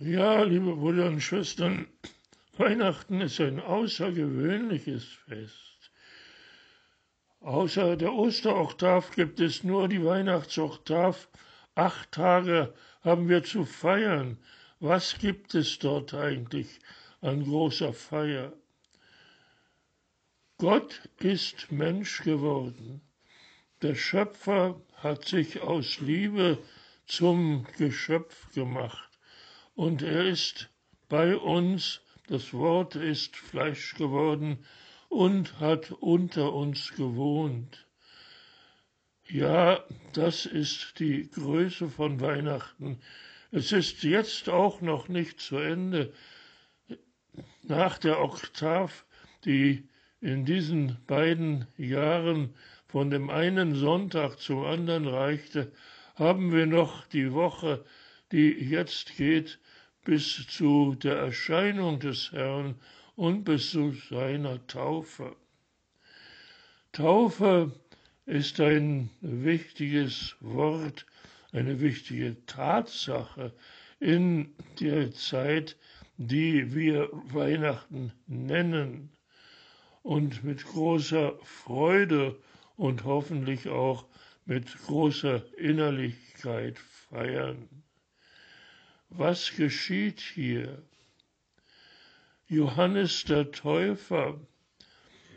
Ja, liebe Brüder und Schwestern, Weihnachten ist ein außergewöhnliches Fest. Außer der Osteroktav gibt es nur die Weihnachtsoktav. Acht Tage haben wir zu feiern. Was gibt es dort eigentlich an großer Feier? Gott ist Mensch geworden. Der Schöpfer hat sich aus Liebe zum Geschöpf gemacht und er ist bei uns, das Wort ist Fleisch geworden und hat unter uns gewohnt. Ja, das ist die Größe von Weihnachten. Es ist jetzt auch noch nicht zu Ende. Nach der Oktav, die in diesen beiden Jahren von dem einen Sonntag zum anderen reichte, haben wir noch die Woche, die jetzt geht, bis zu der Erscheinung des Herrn und bis zu seiner Taufe. Taufe ist ein wichtiges Wort, eine wichtige Tatsache in der Zeit, die wir Weihnachten nennen und mit großer Freude und hoffentlich auch mit großer Innerlichkeit feiern. Was geschieht hier? Johannes der Täufer,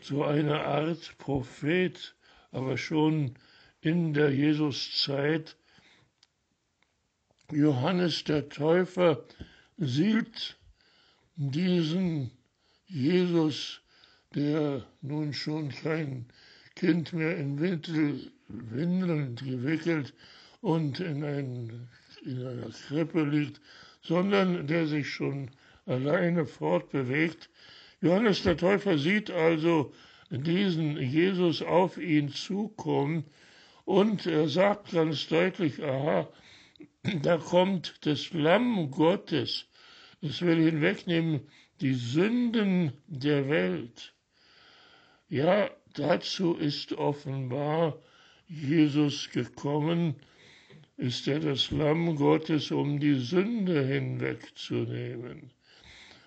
so eine Art Prophet, aber schon in der Jesuszeit, Johannes der Täufer sieht diesen Jesus, der nun schon kein Kind mehr in Windeln gewickelt und in, ein, in einer Krippe liegt, sondern der sich schon alleine fortbewegt. Johannes der Täufer sieht also diesen Jesus auf ihn zukommen und er sagt ganz deutlich, aha, da kommt das Lamm Gottes, es will hinwegnehmen die Sünden der Welt. Ja, dazu ist offenbar Jesus gekommen, ist er das Lamm Gottes, um die Sünde hinwegzunehmen.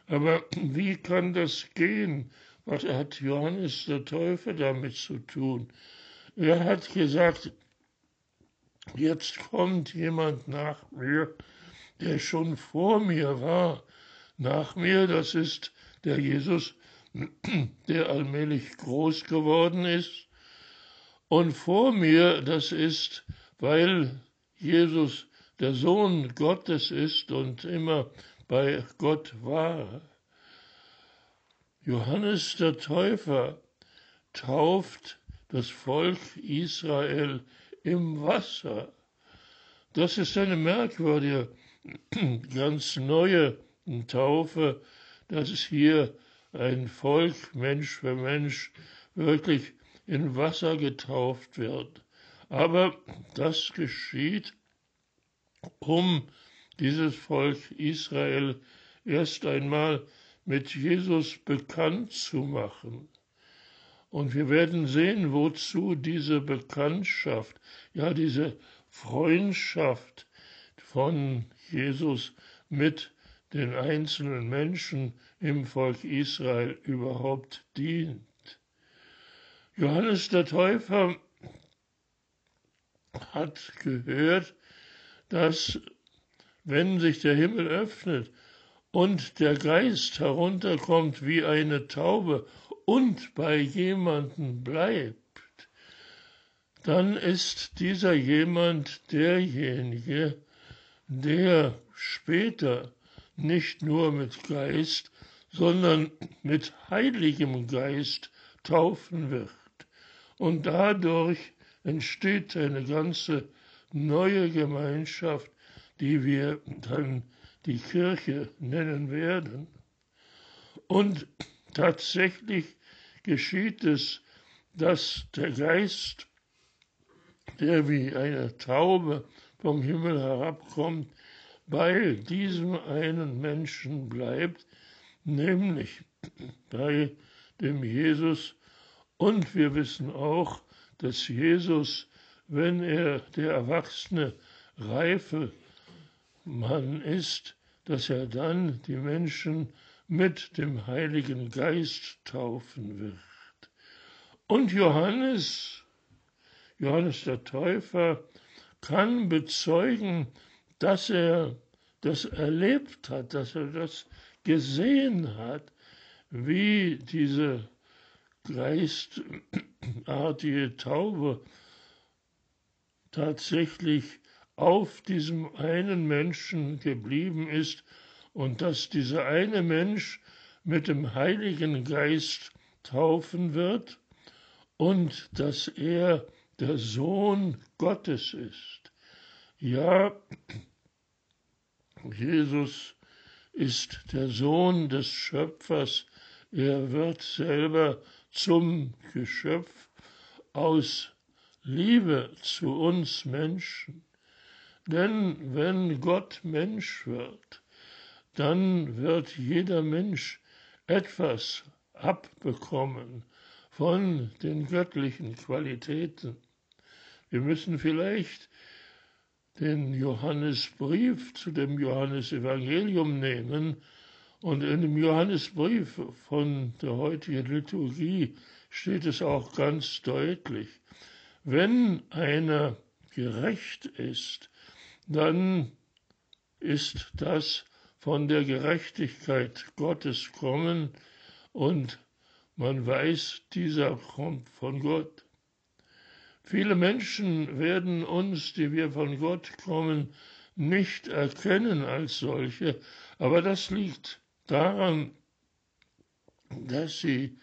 Aber wie kann das gehen? Was hat Johannes der Täufer damit zu tun? Er hat gesagt, jetzt kommt jemand nach mir, der schon vor mir war. Nach mir, das ist der Jesus, der allmählich groß geworden ist. Und vor mir, das ist, weil Jesus der Sohn Gottes ist und immer bei Gott war. Johannes der Täufer tauft das Volk Israel im Wasser. Das ist eine merkwürdige, ganz neue Taufe, dass es hier ein Volk, Mensch für Mensch, wirklich in Wasser getauft wird. Aber das geschieht, um dieses Volk Israel erst einmal mit Jesus bekannt zu machen. Und wir werden sehen, wozu diese Bekanntschaft, ja diese Freundschaft von Jesus mit den einzelnen Menschen im Volk Israel überhaupt dient. Johannes der Täufer hat gehört, dass wenn sich der Himmel öffnet und der Geist herunterkommt wie eine Taube und bei jemanden bleibt, dann ist dieser jemand derjenige, der später nicht nur mit Geist, sondern mit heiligem Geist taufen wird. Und dadurch entsteht eine ganze neue Gemeinschaft, die wir dann die Kirche nennen werden. Und tatsächlich geschieht es, dass der Geist, der wie eine Taube vom Himmel herabkommt, bei diesem einen Menschen bleibt, nämlich bei dem Jesus. Und wir wissen auch, dass Jesus, wenn er der erwachsene, reife Mann ist, dass er dann die Menschen mit dem Heiligen Geist taufen wird. Und Johannes, Johannes der Täufer, kann bezeugen, dass er das erlebt hat, dass er das gesehen hat, wie diese geistartige Taube tatsächlich auf diesem einen Menschen geblieben ist und dass dieser eine Mensch mit dem Heiligen Geist taufen wird und dass er der Sohn Gottes ist. Ja, Jesus ist der Sohn des Schöpfers, er wird selber zum Geschöpf aus Liebe zu uns Menschen. Denn wenn Gott Mensch wird, dann wird jeder Mensch etwas abbekommen von den göttlichen Qualitäten. Wir müssen vielleicht den Johannesbrief zu dem Johannesevangelium nehmen und in dem Johannesbrief von der heutigen Liturgie steht es auch ganz deutlich. Wenn einer gerecht ist, dann ist das von der Gerechtigkeit Gottes kommen und man weiß, dieser kommt von Gott. Viele Menschen werden uns, die wir von Gott kommen, nicht erkennen als solche, aber das liegt daran, dass sie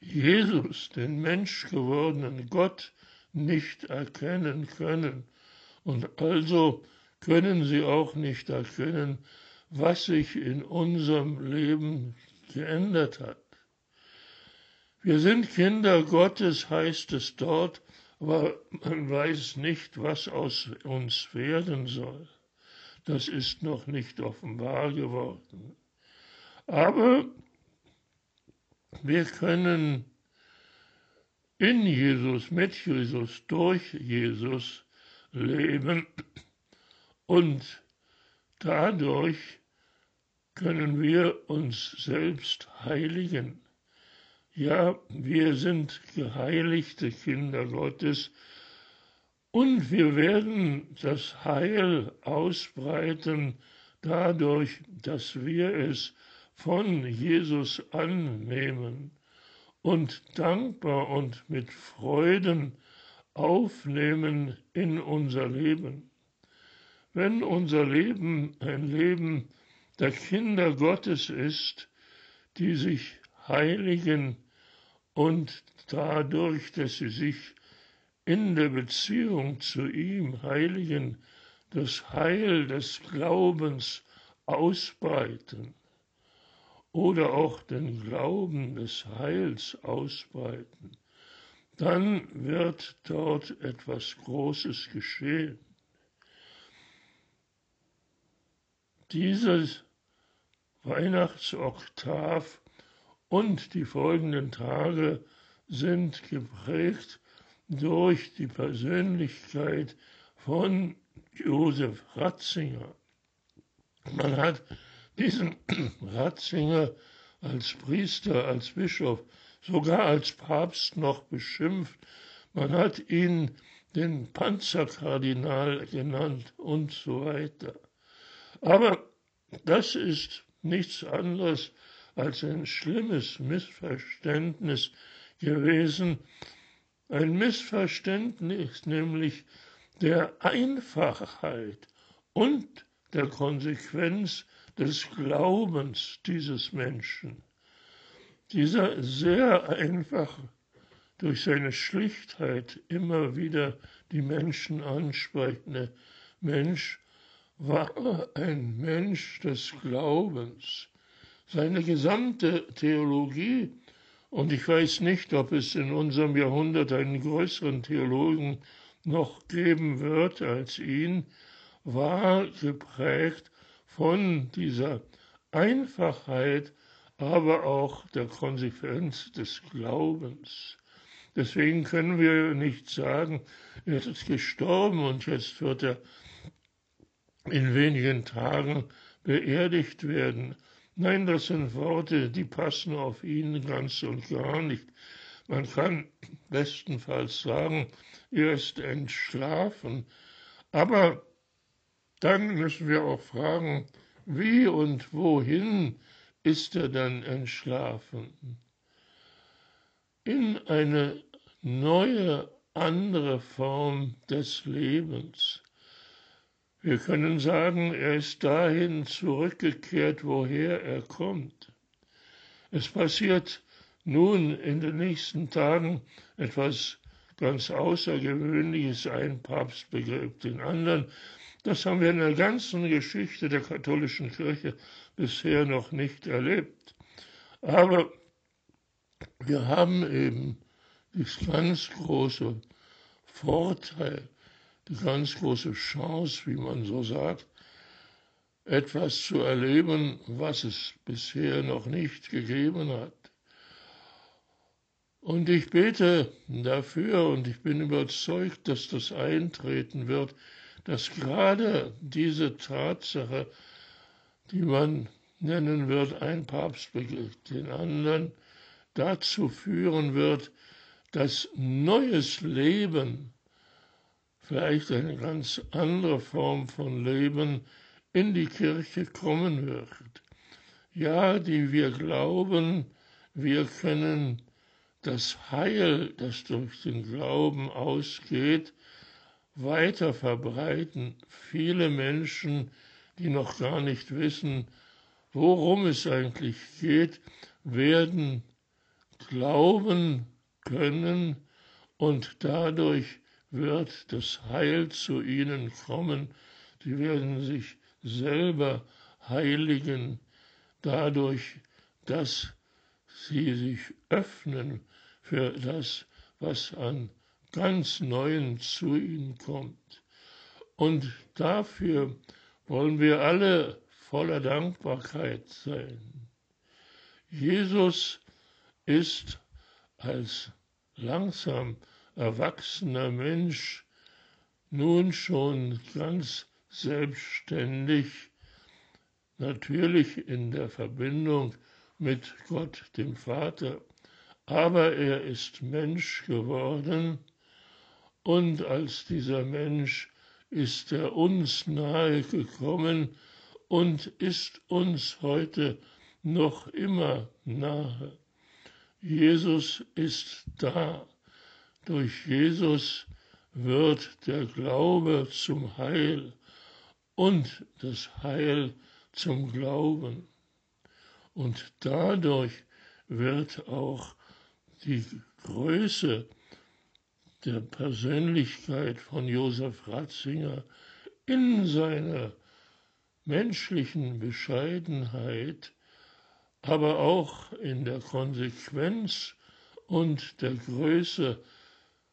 Jesus, den menschgewordenen Gott, nicht erkennen können. Und also können sie auch nicht erkennen, was sich in unserem Leben geändert hat. Wir sind Kinder Gottes, heißt es dort, aber man weiß nicht, was aus uns werden soll. Das ist noch nicht offenbar geworden. Aber wir können in Jesus, mit Jesus, durch Jesus leben und dadurch können wir uns selbst heiligen. Ja, wir sind geheiligte Kinder Gottes und wir werden das Heil ausbreiten dadurch, dass wir es von Jesus annehmen und dankbar und mit Freuden aufnehmen in unser Leben. Wenn unser Leben ein Leben der Kinder Gottes ist, die sich heiligen und dadurch, dass sie sich in der Beziehung zu ihm heiligen, das Heil des Glaubens ausbreiten oder auch den Glauben des Heils ausbreiten, dann wird dort etwas Großes geschehen. Dieses Weihnachtsoktav und die folgenden Tage sind geprägt durch die Persönlichkeit von Josef Ratzinger. Man hat diesen Ratzinger als Priester, als Bischof, sogar als Papst noch beschimpft. Man hat ihn den Panzerkardinal genannt und so weiter. Aber das ist nichts anderes als ein schlimmes Missverständnis gewesen. Ein Missverständnis nämlich der Einfachheit und der Konsequenz des Glaubens dieses Menschen. Dieser sehr einfach durch seine Schlichtheit immer wieder die Menschen ansprechende Mensch war ein Mensch des Glaubens. Seine gesamte Theologie, und ich weiß nicht, ob es in unserem Jahrhundert einen größeren Theologen noch geben wird als ihn, war geprägt von dieser Einfachheit, aber auch der Konsequenz des Glaubens. Deswegen können wir nicht sagen, er ist gestorben und jetzt wird er in wenigen Tagen beerdigt werden. Nein, das sind Worte, die passen auf ihn ganz und gar nicht. Man kann bestenfalls sagen, er ist entschlafen. Aber dann müssen wir auch fragen, wie und wohin ist er dann entschlafen? In eine neue, andere Form des Lebens. Wir können sagen, er ist dahin zurückgekehrt, woher er kommt. Es passiert nun in den nächsten Tagen etwas ganz Außergewöhnliches, ein Papst begräbt den anderen. Das haben wir in der ganzen Geschichte der katholischen Kirche bisher noch nicht erlebt. Aber wir haben eben das ganz große Vorteil, die ganz große Chance, wie man so sagt, etwas zu erleben, was es bisher noch nicht gegeben hat. Und ich bete dafür und ich bin überzeugt, dass das eintreten wird, dass gerade diese Tatsache, die man nennen wird, ein Papst begegnet den anderen, dazu führen wird, dass neues Leben, vielleicht eine ganz andere Form von Leben, in die Kirche kommen wird. Ja, die wir glauben, wir können das Heil, das durch den Glauben ausgeht, weiter verbreiten. Viele Menschen, die noch gar nicht wissen, worum es eigentlich geht, werden glauben können und dadurch wird das Heil zu ihnen kommen. Sie werden sich selber heiligen dadurch, dass sie sich öffnen für das, was an ganz Neuen zu ihnen kommt. Und dafür wollen wir alle voller Dankbarkeit sein. Jesus ist als langsam erwachsener Mensch nun schon ganz selbstständig, natürlich in der Verbindung mit Gott, dem Vater, aber er ist Mensch geworden und als dieser Mensch ist er uns nahe gekommen und ist uns heute noch immer nahe. Jesus ist da. Durch Jesus wird der Glaube zum Heil und das Heil zum Glauben. Und dadurch wird auch die Größe der Persönlichkeit von Josef Ratzinger in seiner menschlichen Bescheidenheit aber auch in der Konsequenz und der Größe,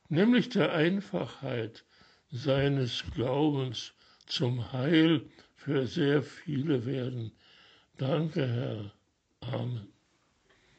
nämlich der Einfachheit seines Glaubens zum Heil für sehr viele werden. Danke, Herr. Amen.